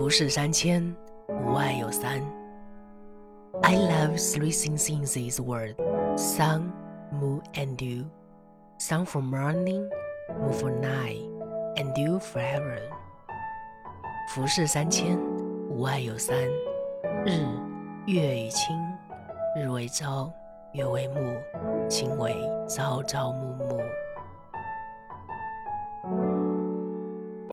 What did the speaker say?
浮世三千，吾爱有三。I love three things in this world: sun, moon, and dew. Sun for morning, moon for night, and dew forever. 浮世三千，吾爱有三。日、月与卿，日为朝，月为暮，卿为朝朝暮暮。